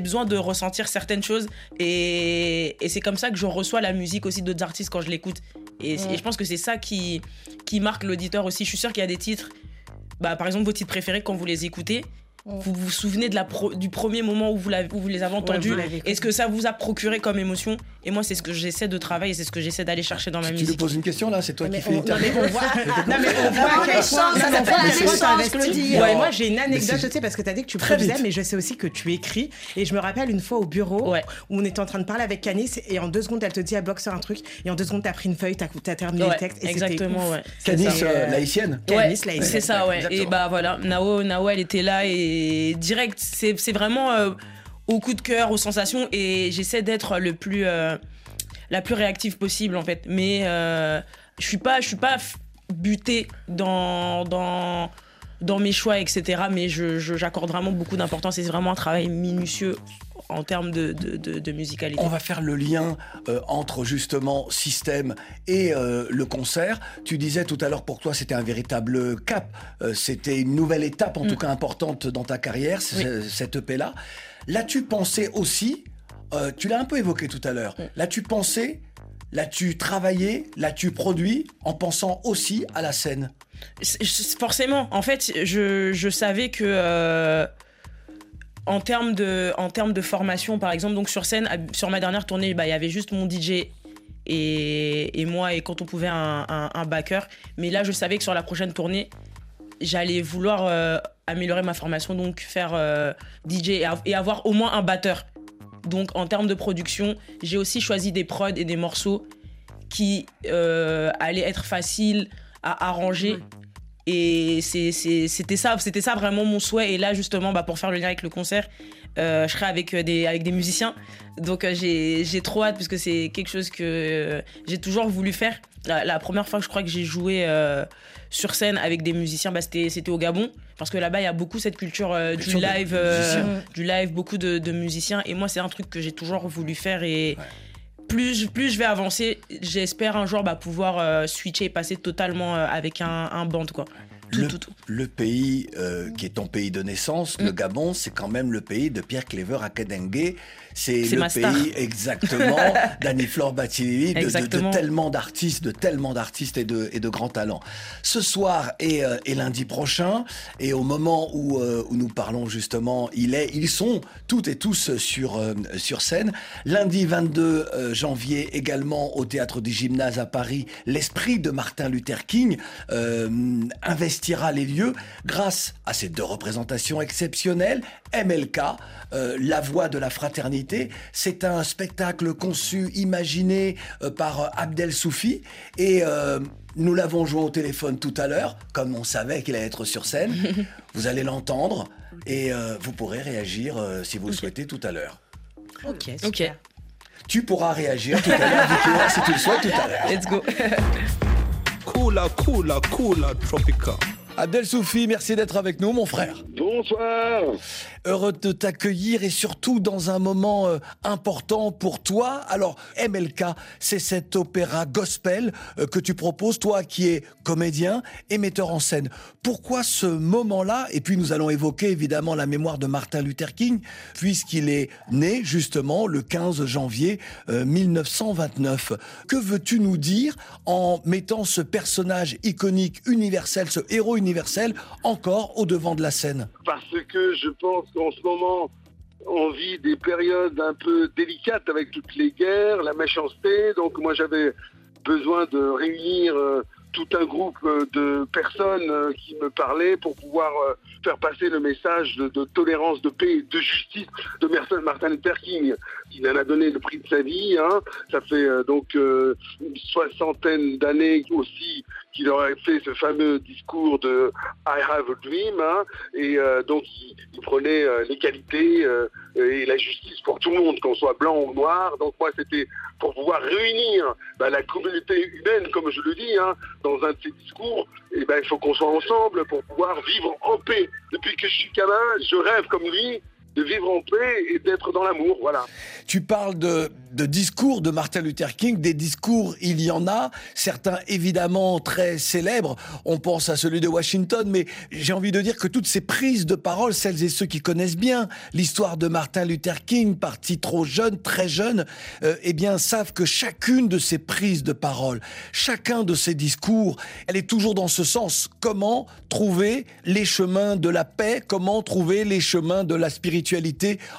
besoin de ressentir certaines choses. Et, et c'est comme ça que je reçois la musique aussi d'autres artistes quand je l'écoute. Et, c'est- Ouais. et je pense que c'est ça qui, qui marque l'auditeur aussi. Je suis sûre qu'il y a des titres. Bah, par exemple, vos titres préférés, quand vous les écoutez, vous vous souvenez de la pro- du premier moment où vous, l'avez- où vous les avez entendus. Est-ce que ça vous a procuré comme émotion? Et moi, c'est ce que j'essaie de travailler, c'est ce que j'essaie d'aller chercher dans ma Tu lui musique. poses une question là, c'est toi Mais qui fais on- non, mais l'interview. on voit, *laughs* non, mais on voit ça non, mais s'appelle la investi. Claudie. Ouais, moi j'ai une anecdote, tu sais, parce que tu as dit que tu produisais, mais je sais aussi que tu écris. Et je me rappelle une fois au bureau Ouais. où on était en train de parler avec Canis, et en deux secondes, elle te dit, elle bloque sur un truc, et en deux secondes, t'as pris une feuille, t'as as terminé Ouais, le texte. Exactement, ouf. ouais. Canis, euh, euh, laïcienne. Canis, laïcienne. c'est ça, ouais. Et bah voilà, Nao, Nao, elle était là et direct, c'est c'est vraiment euh, au coup de cœur, aux sensations et j'essaie d'être le plus, euh, la plus réactive possible en fait. Mais euh, je suis pas, je suis pas butée dans, dans, dans mes choix, etc. Mais je- je- j'accorde vraiment beaucoup d'importance et c'est vraiment un travail minutieux en termes de, de, de- de musicalité. On va faire le lien euh, entre justement système et euh, le concert. Tu disais tout à l'heure pour toi c'était un véritable cap, Euh, c'était une nouvelle étape en tout cas importante dans ta carrière, cette EP là. L'as-tu pensé aussi euh, Tu l'as un peu évoqué tout à l'heure. L'as-tu pensé L'as-tu travaillé L'as-tu produit en pensant aussi à la scène? Forcément, en fait, je, je savais que euh, en termes de en termes de formation, par exemple, donc sur scène, sur ma dernière tournée, bah, il y avait juste mon DJ et, et moi et quand on pouvait un, un, un backer. Mais là, je savais que sur la prochaine tournée, j'allais vouloir euh, améliorer ma formation, donc faire euh, DJ et, av- et avoir au moins un batteur. Donc en termes de production, j'ai aussi choisi des prods et des morceaux qui euh, allaient être faciles à arranger. Et c'était ça, c'était ça vraiment mon souhait. Et là, justement, bah, pour faire le lien avec le concert, euh, je serai avec des, avec des musiciens. Donc euh, j'ai trop hâte parce que c'est quelque chose que j'ai toujours voulu faire. La, la première fois que je crois que j'ai joué sur scène avec des musiciens, bah, c'était c'était au Gabon. Parce que là-bas, il y a beaucoup cette culture euh, du live, euh, du live, beaucoup de, de musiciens. Et moi, c'est un truc que j'ai toujours voulu faire. Et plus, je- plus je vais avancer, j'espère un jour bah, pouvoir euh, switcher et passer totalement avec un, un band. Quoi. Tout, le, tout, tout. le pays euh, qui est ton pays de naissance, Mm. le Gabon, c'est quand même le pays de Pierre Clever Akedengue. C'est le ma star. pays exactement *laughs* d'Annie-Flore Batilili, de, de- de Exactement. tellement d'artistes, de tellement d'artistes et de, et de grands talents. Ce soir et, euh, et lundi prochain, et au moment où, euh, où nous parlons justement, il est, ils sont toutes et tous sur, euh, sur scène. Lundi 22 euh, janvier également au théâtre du Gymnase à Paris, l'esprit de Martin Luther King euh, investira les lieux grâce à ces deux représentations exceptionnelles. MLK, euh, la voix de la fraternité, c'est un spectacle conçu, imaginé euh, par euh, Abdel Soufi et euh, nous l'avons joué au téléphone tout à l'heure, comme on savait qu'il allait être sur scène. *laughs* vous allez l'entendre et euh, vous pourrez réagir euh, si vous le souhaitez tout à l'heure. Ok, Ok. Tu pourras réagir tout à l'heure, Victoire, si tu le souhaites tout à l'heure. let's go. Cooler, cooler, cooler, tropical. Abdel Soufi, merci d'être avec nous, mon frère. Bonsoir. Heureux de t'accueillir et surtout dans un moment euh, important pour toi. Alors, MLK, c'est cet opéra gospel euh, que tu proposes, toi qui es comédien et metteur en scène. Pourquoi ce moment-là? Et puis nous allons évoquer évidemment la mémoire de Martin Luther King, puisqu'il est né justement le 15 janvier euh, 1929. Que veux-tu nous dire en mettant ce personnage iconique, universel, ce héros universel encore au devant de la scène? Parce que je pense qu'en ce moment, on vit des périodes un peu délicates avec toutes les guerres, la méchanceté. Donc moi j'avais besoin de réunir euh, tout un groupe euh, de personnes euh, qui me parlaient pour pouvoir faire passer le message de, de tolérance, de paix de justice de Martin Luther King. Il en a donné le prix de sa vie. Hein. Ça fait euh, donc euh, une soixantaine d'années aussi qu'il aurait fait ce fameux discours de I have a dream. hein. Et euh, donc il, prenait l'égalité et la justice pour tout le monde, qu'on soit blanc ou noir. Donc moi c'était pour pouvoir réunir bah, la communauté humaine, comme je le dis, hein, dans un de ses discours, et ben, il faut qu'on soit ensemble pour pouvoir vivre en paix. Depuis que je suis gamin, je rêve comme lui de vivre en paix et d'être dans l'amour, voilà. Tu parles de, discours de Martin Luther King, des discours, il y en a, certains évidemment très célèbres, on pense à celui de Washington, mais j'ai envie de dire que toutes ces prises de parole, celles et ceux qui connaissent bien l'histoire de Martin Luther King, parti trop jeune, très jeune, euh, eh bien savent que chacune de ces prises de parole, chacun de ces discours, elle est toujours dans ce sens. Comment trouver les chemins de la paix, comment trouver les chemins de la spiritualité?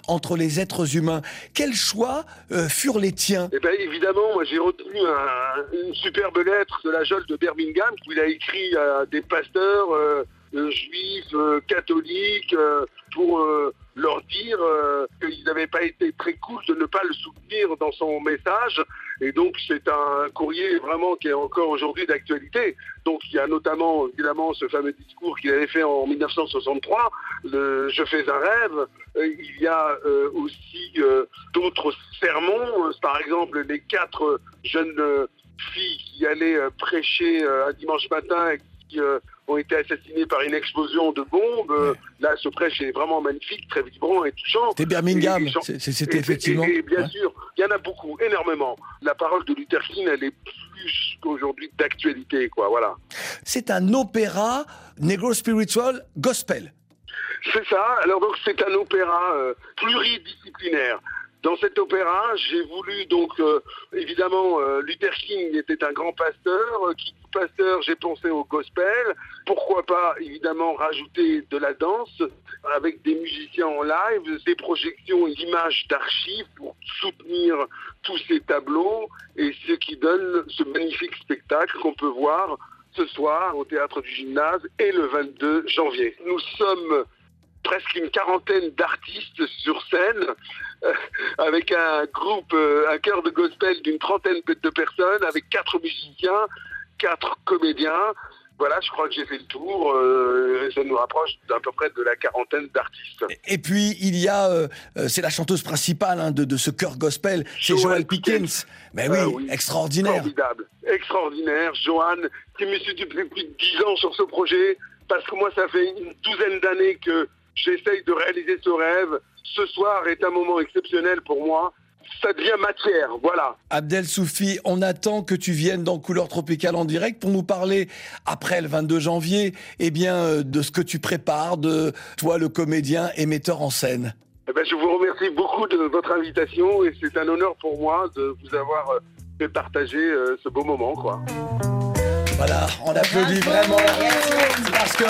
Entre les êtres humains Quels choix euh, furent les tiens? Eh bien, évidemment, moi j'ai retenu un- une superbe lettre de la Jolle de Birmingham où il a écrit à des pasteurs euh, euh, juifs, catholiques, pour leur dire qu'ils n'avaient pas été très cool de ne pas le soutenir dans son message. Et donc, c'est un courrier vraiment qui est encore aujourd'hui d'actualité. Donc, il y a notamment, évidemment, ce fameux discours qu'il avait fait en 1963, le Je fais un rêve. Il y a euh, aussi euh, d'autres sermons, euh, par exemple, les quatre jeunes filles qui allaient prêcher un dimanche matin et qui ont été assassinées par une explosion de bombes. Là, ce prêche est vraiment magnifique, très vibrant et touchant. C'était Birmingham, c'était effectivement, Et, et bien ouais. sûr, il y en a beaucoup, énormément. La parole de Luther King, elle est plus qu'aujourd'hui d'actualité, quoi. Voilà. C'est un opéra negro spiritual gospel. C'est ça. Alors donc c'est un opéra euh, pluridisciplinaire. Dans cet opéra, j'ai voulu donc euh, évidemment euh, Luther King était un grand pasteur. Euh, pasteur, j'ai pensé au gospel. Pourquoi pas évidemment rajouter de la danse avec des musiciens en live, des projections d'images d'archives pour soutenir tous ces tableaux et ce qui donne ce magnifique spectacle qu'on peut voir ce soir au théâtre du gymnase et le 22 janvier. Nous sommes presque une quarantaine d'artistes sur scène, euh, *laughs* avec un groupe, euh, un chœur de gospel d'une trentaine de personnes, avec quatre musiciens, quatre comédiens. Voilà, je crois que j'ai fait le tour. euh, et ça nous rapproche d'à peu près de la quarantaine d'artistes. Et puis il y a, euh, c'est la chanteuse principale hein, de, de ce chœur gospel, c'est Joël Pickens. Mais oui, Ah oui. extraordinaire. Formidable, extraordinaire. Johan, qui me suit depuis plus de 10 ans sur ce projet, parce que moi, ça fait une douzaine d'années que j'essaye de réaliser ce rêve. Ce soir est un moment exceptionnel pour moi. Ça devient matière, voilà. Abdel Soufi, on attend que tu viennes dans Couleur Tropicale en direct pour nous parler, après le 22 janvier, eh bien, euh, de ce que tu prépares, de toi, le comédien et metteur en scène. Eh ben, je vous remercie beaucoup de votre invitation et c'est un honneur pour moi de vous avoir euh, fait partager euh, ce beau moment, quoi. Voilà, on applaudit vraiment parce que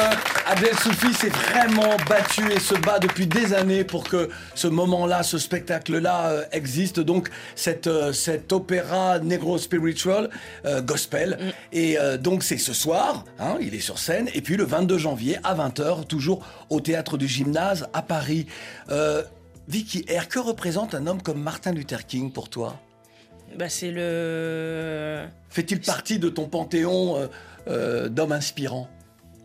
Abdel Soufi s'est vraiment battu et se bat depuis des années pour que ce moment-là, ce spectacle-là euh, existe. Donc cette, euh, cet opéra negro spiritual euh, gospel. Et euh, donc c'est ce soir, hein, il est sur scène. Et puis le 22 janvier à 20h toujours au théâtre du Gymnase à Paris. Euh, Vicky R, que représente un homme comme Martin Luther King pour toi? Bah, c'est le. Fait-il partie de ton panthéon euh, euh, d'hommes inspirants?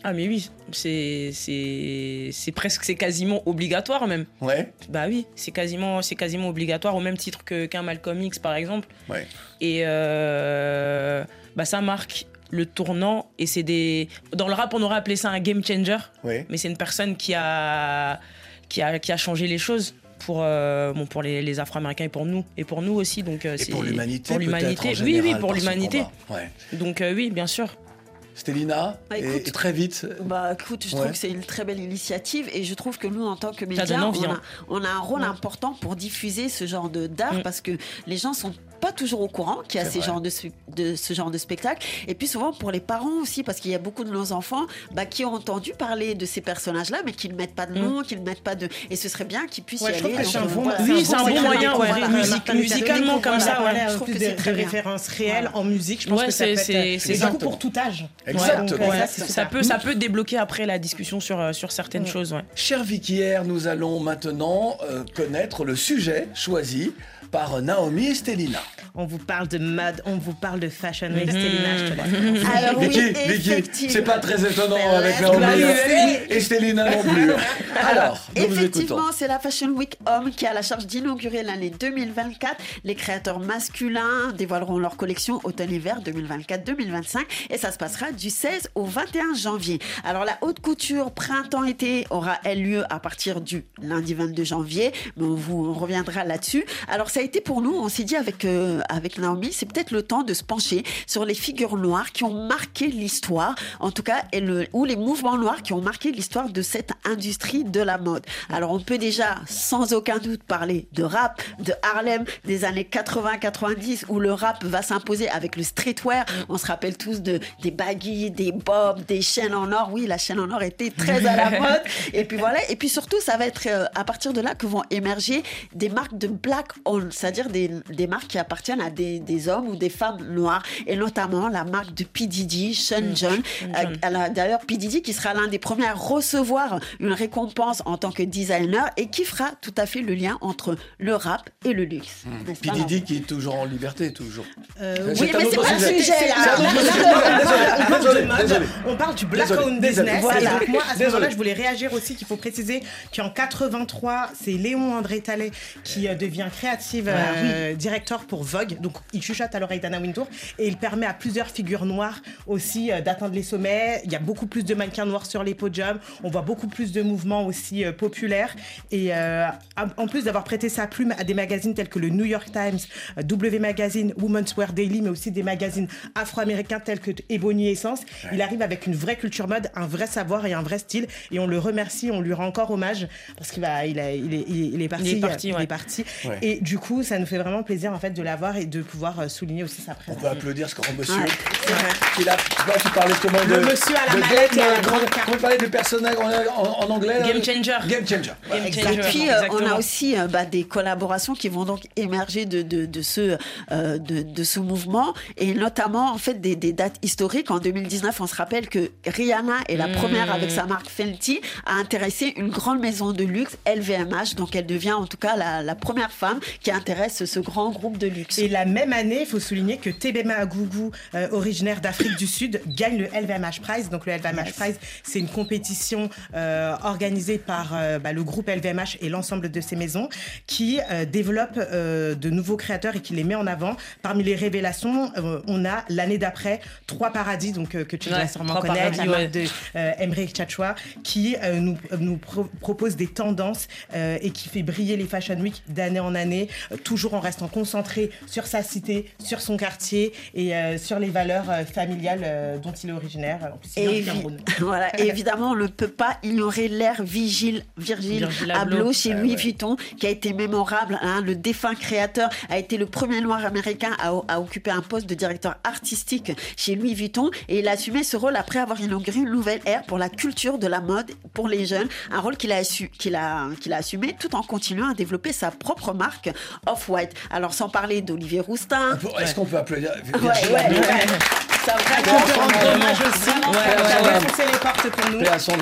Ah, mais oui, c'est c'est c'est presque, c'est quasiment obligatoire même. Ouais. Bah oui, c'est quasiment, c'est quasiment obligatoire au même titre que qu'un Malcolm X par exemple. Ouais. Et euh, bah ça marque le tournant et c'est des. Dans le rap, on aurait appelé ça un game changer. Ouais. Mais c'est une personne qui a qui a qui a changé les choses. Pour, euh, bon, pour les, les Afro-Américains et pour nous et pour nous aussi donc euh, Et c'est- pour l'humanité pour oui oui pour l'humanité. Ouais. donc euh, oui bien sûr Stélina, Bah, et, écoute, et très vite. Bah écoute, je Ouais. trouve que c'est une très belle initiative et je trouve que nous, en tant que médias, on, a, hein. on a un rôle important pour diffuser ce genre de d'art Mm. parce que les gens sont pas toujours au courant qu'il y a ces vrai. genres de, ce genre de spectacle et puis souvent pour les parents aussi parce qu'il y a beaucoup de nos enfants bah, qui ont entendu parler de ces personnages-là mais qui ne mettent pas de nom, qui ne mettent pas de et ce serait bien qu'ils puissent Ouais, y je trouve aller. que c'est un bon, voilà. Oui, c'est un bon moyen, ouais, Voilà, musique- Martin Luther musicalement comme ça, voilà, Je trouve que de, c'est très références réelles en musique. Je pense Ouais, que ça c'est- peut être coup pour tout âge. Exactement. Ouais, ça, peut, ça peut débloquer après la discussion sur, euh, sur certaines choses. Ouais. Cher Vicky nous allons maintenant euh, connaître le sujet choisi par Naomi et Stélina. On vous parle de mode, on vous parle de fashion week, Mhm. Stélina, je te laisse. Alors oui, Vicky, Vicky, effectivement. c'est pas très étonnant C'est avec. Naomi oui, et- oui. et Stélina non plus. *laughs* Alors, nous. Effectivement, c'est la Fashion Week Homme qui a la charge d'inaugurer l'année 2024. Les créateurs masculins dévoileront leur collection automne-hiver 2024-2025 et ça se passera du 16 au 21 janvier. Alors la haute couture printemps-été aura elle lieu à partir du lundi 22 janvier, mais on vous on reviendra là-dessus. Alors ça a été pour nous, on s'est dit avec euh, avec Naomi, c'est peut-être le temps de se pencher sur les figures noires qui ont marqué l'histoire, en tout cas, et le, ou les mouvements noirs qui ont marqué l'histoire de cette industrie de la mode. Alors on peut déjà sans aucun doute parler de rap, de Harlem des années 80-90 où le rap va s'imposer avec le streetwear. On se rappelle tous de des baggy, des bobs, des chaînes en or. Oui, la chaîne en or était très à la *laughs* mode. Et puis voilà. Et puis surtout, ça va être euh, à partir de là que vont émerger des marques de black owned, c'est-à-dire des, des marques qui appartiennent à des, des hommes ou des femmes noires. Et notamment la marque de P. Diddy, Sean John. Euh, D'ailleurs, P. Diddy qui sera l'un des premiers à recevoir une récompense en tant que designer et qui fera tout à fait le lien entre le rap et le luxe. Puis pas, Didi qui est toujours en liberté, toujours. Euh, oui, mais c'est pas le sujet. là. On parle du black owned business. Voilà. Moi, à ce moment-là, je voulais réagir aussi qu'il faut préciser qu'en 83, c'est Léon André Tallet qui euh, devient créative euh, directeur pour Vogue. Donc il chuchote à l'oreille d'Anna Wintour et il permet à plusieurs figures noires aussi euh, d'atteindre les sommets. Il y a beaucoup plus de mannequins noirs sur les podiums. On voit beaucoup plus de mouvements aussi euh, populaires. Et en plus d'avoir prêté sa plume à des magazines tels que le New York Times, W Magazine, Women's Wear Daily, mais aussi des magazines afro-américains tels que Ebony Essence, il arrive avec une vraie culture mode, un vrai savoir et un vrai style. Et on le remercie, on lui rend encore hommage parce qu'il va, il, a- il est, il parti. Il est parti, il est parti. Ouais. Et du coup, ça nous fait vraiment plaisir en fait de l'avoir et de pouvoir euh, souligner aussi sa On présence. peut applaudir ce grand monsieur. Ouais, a, toi, tu parlais comment de. Le monsieur à la de mallette game, et à la euh, grande comment- carte. Comment on parlait du personnage en, en- en anglais là Game changer. Game changer. Voilà. Game Et puis, euh, on a aussi euh, bah, des collaborations qui vont donc émerger de, de, de ce, euh, de, de ce mouvement, et notamment en fait des, des dates historiques. En 2019, on se rappelle que Rihanna est la Mm. première avec sa marque Fenty à intéresser une grande maison de luxe, LVMH. Donc, elle devient en tout cas la, la première femme qui intéresse ce grand groupe de luxe. Et la même année, il faut souligner que Tebema Agougou, euh, originaire d'Afrique du Sud, gagne le LVMH Prize. Donc le LVMH Prize, c'est une compétition euh, organisée par euh, bah, le groupe LVMH et l'ensemble de ses maisons qui euh, développe euh, de nouveaux créateurs et qui les met en avant. Parmi les révélations, on a l'année d'après Trois Paradis, donc euh, que tu dois sûrement connaître, la marque de euh, Emmerich Chachwa, qui euh, nous, nous pro- propose des tendances euh, et qui fait briller les Fashion Week d'année en année, toujours en restant concentré sur sa cité, sur son quartier et euh, sur les valeurs euh, familiales euh, dont il est originaire. En plus, il évi- Cameroun. *laughs* voilà, *laughs* évidemment, on ne peut pas ignorer l'ère Vigile, Virgile Virgil Abloh Abloh. chez Ah Louis ouais. Vuitton, qui a été mémorable. hein. Le défunt créateur a été le premier noir américain à, à occuper un poste de directeur artistique chez Louis Vuitton. Et il a assumé ce rôle après avoir inauguré une nouvelle ère pour la culture de la mode pour les jeunes. Un rôle qu'il a, assu- qu'il a, qu'il a assumé tout en continuant à développer sa propre marque Off-White. Alors, sans parler d'Olivier Roustin. Est-ce qu'on peut applaudir Ouais, ouais, ouais. Ça vraiment,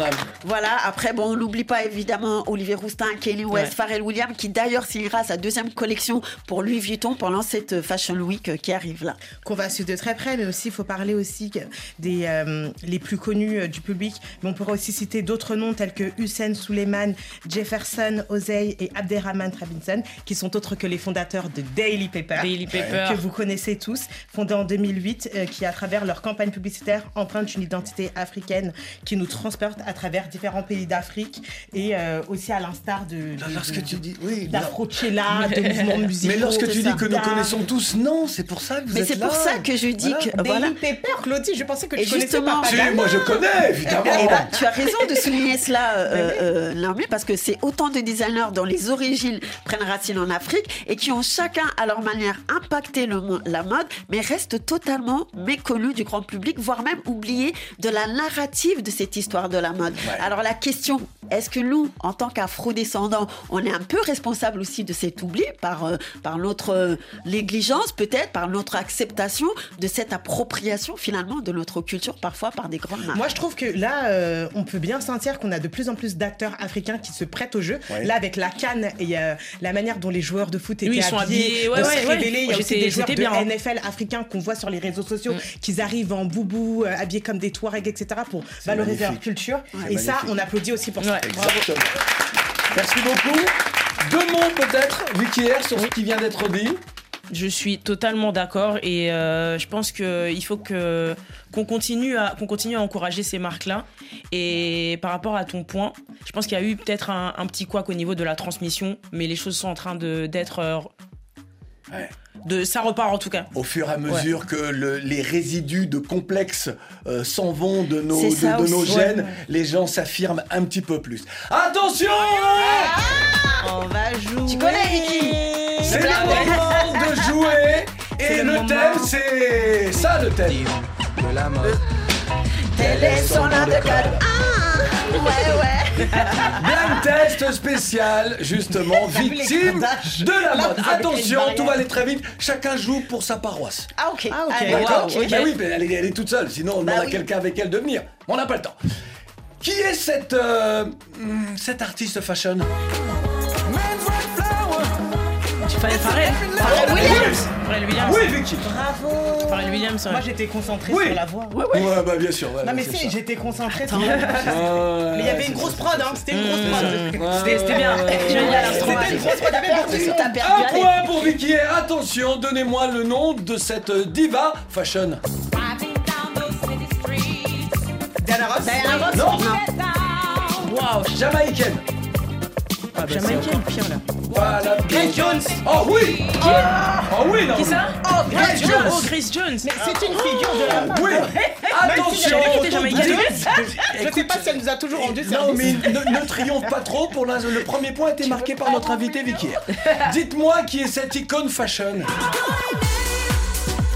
âme. Voilà, après, bon, on n'oublie pas évidemment Olivier Roustin, Kanye West, Ouais. Pharrell Williams, qui d'ailleurs signera sa deuxième collection pour Louis Vuitton pendant cette Fashion Week euh, qui arrive là. qu'on va suivre de très près, mais aussi il faut parler aussi des euh, les plus connus euh, du public. Mais on pourrait aussi citer d'autres noms tels que Hussein Suleiman, Jefferson Ozey et Abderrahman Robinson, qui sont autres que les fondateurs de Daily Paper, Daily Paper. que vous connaissez tous, fondé en 2008, euh, qui à travers leur campagne publicitaire empruntent une identité africaine qui nous transporte à travers différents pays d'Afrique et euh, aussi à l'instar de, de- Lorsque de- tu dis, oui, d'Afro-Chella, de *laughs* mouvements musicaux. Mais lorsque tu c'est dis que nous connaissons tous, non, c'est pour ça que vous Mais êtes c'est là. pour ça que je dis Voilà. que. Daily Voilà. Paper, Claudie, je pensais que Et tu connaissais justement- pas Si, moi je connais, évidemment. Eh ben, tu as raison de souligner cela, euh, *laughs* euh, parce que c'est autant de designers dont les origines prennent racine en Afrique et qui ont chacun à leur manière impacté le la mode, mais restent totalement méconnus du grand public, voire même oubliés de la narrative de cette histoire de la mode. Alors la question, est-ce que nous, en tant qu'afro-descendants, on est un peu responsable aussi de cet oubli par, euh, par notre euh, négligence, peut-être, par notre acceptation de cette appropriation finalement de notre culture, parfois par des grandes marques? Moi, je trouve que là, euh, on peut bien sentir qu'on a de plus en plus d'acteurs africains qui se prêtent au jeu. Ouais. Là, avec la canne et euh, la manière dont les joueurs de foot étaient Oui, ils sont habillés, habillés, ouais, de ouais, se ouais. révéler. Il y a aussi des joueurs de c'était bien, hein. NFL africains qu'on voit sur les réseaux sociaux qui arrivent en boubou, euh, habillés comme des Touaregs, etc. pour valoriser leur culture. Ouais. Et ça, on applaudit aussi pour ça. Exactement. Merci beaucoup. Deux mots peut-être, Vicky R, sur ce qui vient d'être dit. Je suis totalement d'accord et euh, je pense qu'il faut que qu'on continue à qu'on continue à encourager ces marques-là. Et par rapport à ton point, je pense qu'il y a eu peut-être un, un petit couac au niveau de la transmission, mais les choses sont en train de d'être euh, de ça repart en tout cas. Au fur et à mesure que le- les résidus de complexes euh, s'en vont de nos, de, de gènes, Ouais. les gens s'affirment un petit peu plus. Attention On va jouer. Tu connais Vicky C'est le moment de jouer *laughs* et le thème c'est ça le thème. De la mode. Tel est son nom de code. Ah, ouais, ouais. Blind test spécial, justement, *laughs* victime de la mode. Attention, tout va aller très vite. Chacun joue pour sa paroisse. Ah, ok. Ah, ok. Allez, D'accord ok. Bah oui, mais elle, est, elle est toute seule, sinon on Bah demande à oui. quelqu'un avec elle de venir. On n'a pas le temps. Qui est cette, euh, hmm, cette artiste fashion? Pharrell. Pharrell Williams. Pharrell Williams. Oui, Vicky. Bravo. Pharrell Williams. ouais. Moi, j'étais concentrée Oui. sur la voix. Ouais, bah bien sûr. ouais, Non mais c'est si, j'étais concentrée sur Ouais, la voix. Mais il y avait c'est une grosse c'est prod, hein. c'est C'était une grosse prod. Ouais, C'était bien. ouais, ouais. C'était une grosse prod, perdu, Un point pour Vicky R. Attention, donnez-moi le nom de cette diva fashion. Diana Ross. Diana Ross Non. Waouh. Jamaïcaine. Ah, bah, Jamaïcaine, pire là. Voilà. Grace Jones. Oh oui Oh oui, non Qui ça Oh, Grace Jones. Jones. Oh, Chris Jones. Mais c'est une figure de la. Oui Attention. Je sais pas si elle nous a toujours rendu Non, mais ne, ne triomphe pas trop. Pour l'instant, le premier point a été marqué par notre invité Vicky. *laughs* Dites-moi qui est cette icône fashion.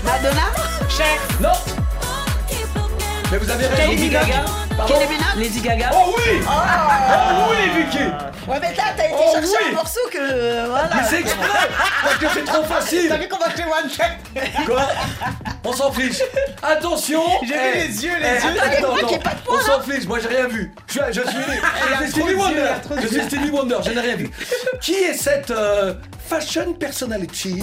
Madonna? Cher. Non Mais vous avez raison. Lady Gaga. Pardon Kelly Minaj Lady Gaga. Oh oui Oh oui, Vicky Ouais, mais là, t'as été Oh, chercher oui. un morceau que. euh, Voilà. Mais c'est exprès Parce que c'est trop T'as facile vu qu'on va chez One Check? Quoi? On s'en fiche Attention J'ai Eh, vu les yeux, les eh, yeux. attends, attends, attends. On s'en fiche, moi j'ai rien vu. Je suis, je suis, je suis Stevie Wonder. Je suis. Stevie Wonder, je n'ai rien vu. Qui est cette euh, fashion personality?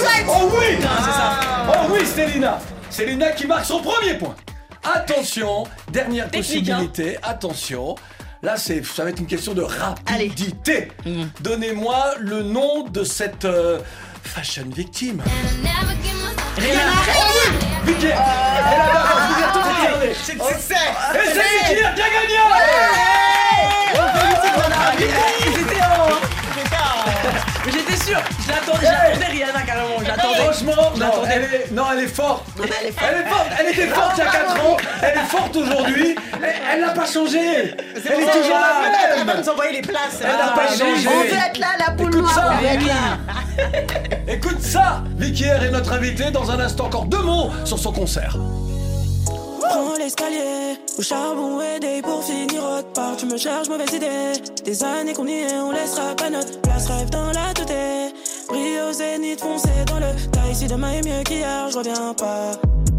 White. Oh oui c'est ça. Oh oui, Célina Célina qui marque son premier point. Attention, dernière Technique, possibilité, attention. Là, c'est, ça va être une question de rapidité. Mm. Donnez-moi le nom de cette euh, fashion victime. Rihanna. Vicky Elle a vous c'est ça. Et c'est Vicky qui a gagné. Sûr. Je l'attendais. J'attendais Rihanna carrément. J'attendais. Franchement, non, elle est, non, elle est forte. mais elle est forte. Elle est forte. Elle était forte il y a 4 ans. Elle est forte aujourd'hui. Elle- Elle n'a pas changé. Elle est toujours la Elle va nous envoyer les places. Elle n'a pas changé. On veut être là, la Écoute noire, ça. on veut être là. Écoute ça. Vicky R est notre invitée. Dans un instant, encore deux mots sur son concert. Prends l'escalier, au charbon aidé pour finir autre part. Tu me cherches, mauvaise idée. Des années qu'on y est, on laissera pas notre place. Rêve dans la tête. Brille au zénith, foncé dans le tas. Ici demain est mieux qu'hier, je reviens pas.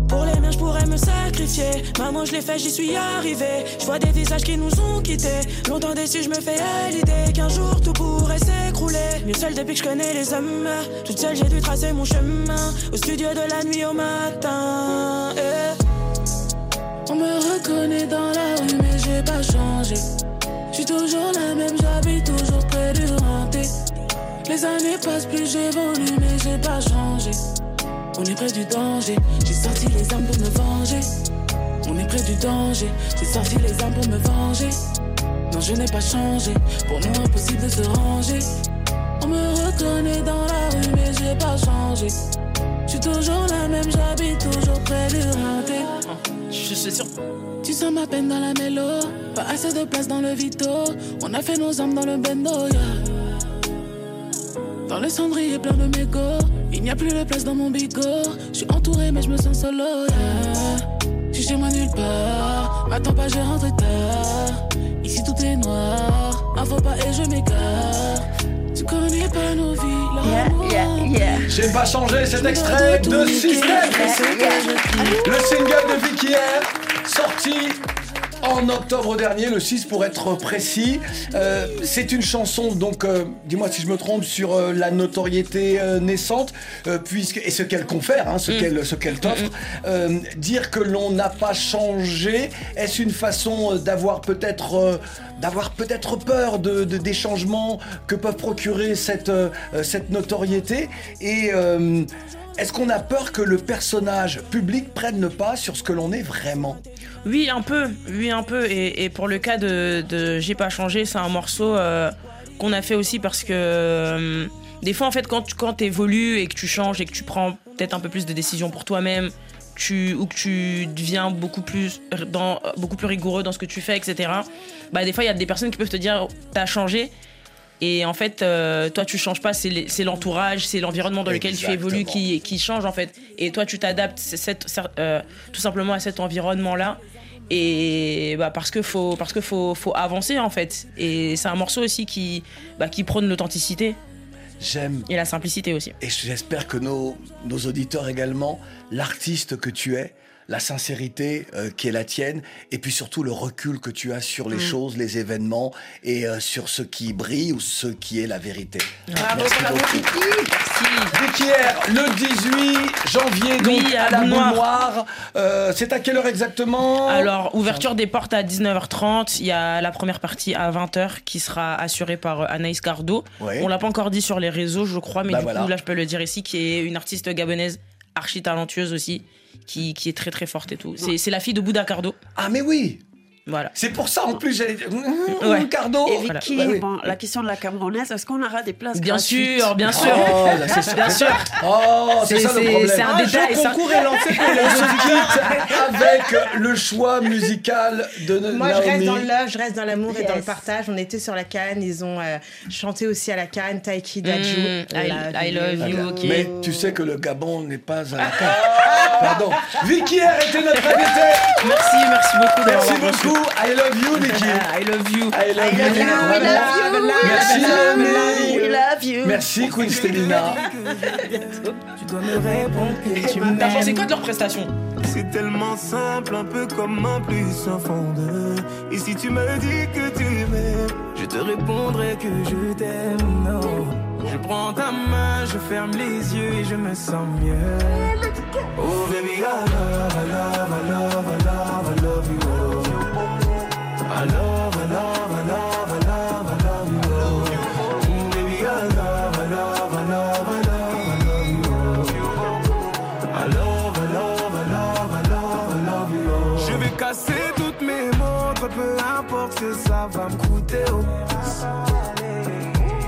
Pour les miens, je pourrais me sacrifier. Maman, je l'ai fait, j'y suis arrivé. Je vois des visages qui nous ont quittés. Longtemps déçu, je me fais à l'idée qu'un jour tout pourrait s'écrouler. Mieux seul depuis que je connais les hommes. Toute seule, j'ai dû tracer mon chemin. Au studio de la nuit au matin. eh. On me reconnaît dans la rue, mais j'ai pas changé. Je suis toujours la même, j'habite toujours près du renté. Les années passent, plus j'évolue, mais j'ai pas changé. On est près du danger, j'ai sorti les armes pour me venger. On est près du danger, j'ai sorti les armes pour me venger. Non, je n'ai pas changé, pour nous impossible de se ranger. On me reconnaît dans la rue, mais j'ai pas changé. Je suis toujours la même, j'habite toujours près du renté. Je suis sûr. Tu sens ma peine dans la mélo, pas assez de place dans le vito. On a fait nos armes dans le bendo, yeah. Dans le cendrier plein de mégots, il n'y a plus de place dans mon bigot. Je suis entouré, mais je me sens solo, yeah. Je suis chez moi nulle part, m'attends pas, je rentre tard. Ici tout est noir, un faux pas et je m'écarte. Connais pas nos vies, l'amour. J'ai pas changé cet extrait de System. Le single de Vicky R, sorti en octobre dernier, le 6 pour être précis. Euh, c'est une chanson, donc, euh, dis-moi si je me trompe, sur euh, la notoriété naissante, puisque, et ce qu'elle confère, hein, ce Mm. qu'elle ce qu'elle t'offre. Dire que l'on n'a pas changé, est-ce une façon d'avoir peut-être d'avoir peut-être peur de, de- des changements que peuvent procurer cette, cette notoriété? Et est-ce qu'on a peur que le personnage public prenne le pas sur ce que l'on est vraiment? Oui, un peu. Oui, un peu. Et, pour le cas de, de J'ai pas changé, c'est un morceau euh, qu'on a fait aussi parce que euh, des fois, en fait, quand tu quand évolues et que tu changes et que tu prends peut-être un peu plus de décisions pour toi-même, tu, ou que tu deviens beaucoup plus, dans, beaucoup plus rigoureux dans ce que tu fais, etc. Bah, des fois, il y a des personnes qui peuvent te dire T'as changé. Et en fait, euh, toi, tu changes pas, c'est l'entourage, c'est l'environnement dans lequel tu évolues qui, qui change en fait. Et toi, tu t'adaptes euh, tout simplement à cet environnement-là. Et bah, parce que faut, parce que faut, faut avancer en fait. Et c'est un morceau aussi qui, bah, qui prône l'authenticité. J'aime. Et la simplicité aussi. Et j'espère que nos, nos auditeurs également, l'artiste que tu es, la sincérité euh, qui est la tienne, et puis surtout le recul que tu as sur les Mm. choses, les événements, et euh, sur ce qui brille ou ce qui est la vérité. Bravo, Merci bravo, beaucoup. Vicky. Vicky R, le 18 janvier, donc Oui, à à la. Noire. Euh, c'est à quelle heure exactement? Alors, ouverture des portes à 19h30. Il y a la première partie à 20h qui sera assurée par euh, Anaïs Cardo. Ouais. On l'a pas encore dit sur les réseaux, je crois, mais Bah du voilà. coup, là, je peux le dire ici, qui est une artiste gabonaise archi talentueuse aussi, qui, est très très forte et tout. C'est c'est la fille de Bouddha Cardo. Ah, mais oui Voilà. C'est pour ça en plus, j'allais dire. Ouais. Cardo Et Vicky, Voilà. Ouais, oui. bon, la question de la Camerounaise, est-ce qu'on aura des places Bien gratuites sûr, bien sûr. Oh, là, c'est bien sûr. Oh, c'est ça le problème. C'est un détail. ça. concours est lancé pour les *laughs* avec le choix musical de Moi, je reste Naomi. dans le love, je reste dans l'amour et dans le Yes. partage. On était sur la canne, ils ont euh, chanté aussi à la canne, Taiki Daju. Mm, I- I love you, ok. Mais tu sais que le Gabon n'est pas à la carte. Pardon. Vicky R était notre invitée. Merci, merci beaucoup d'avoir Merci beaucoup. I love you, Vicky. *laughs* I love you. I love you. We Voilà. love you, Merci, we love Naomi. you, we love you. Merci, Queen Stelina. Tu dois me répondre que tu T'as pensé m'aimes. quoi de leur prestation? C'est tellement simple, un peu comme un plus un fond de. Et si tu me dis que tu m'aimes, je te répondrai que je t'aime. Non. Je prends ta main, je ferme les yeux et je me sens mieux. Oh baby, I love, I love, I love, I love, que ça va me coûter. oh.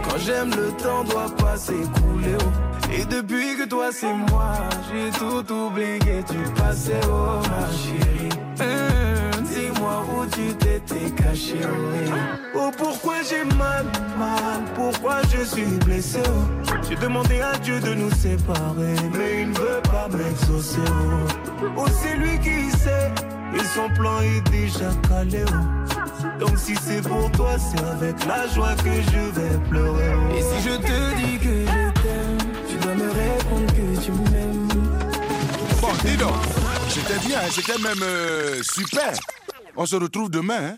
Quand j'aime, le temps doit pas s'écouler. oh. Et depuis que toi c'est moi, j'ai tout oublié, tu passais, oh ma chérie. Hum, Où tu t'étais caché. oh, pourquoi j'ai mal, mal, pourquoi je suis blessé? oh. J'ai demandé à Dieu de nous séparer, mais il ne veut pas m'exaucer. Oh, c'est lui qui sait, et son plan est déjà calé. oh. Donc si c'est pour toi, c'est avec la joie que je vais pleurer. Et si je te dis que je t'aime, tu dois me répondre que tu m'aimes. Bon, dis donc, c'était bien, c'était même euh, super. On se retrouve demain, hein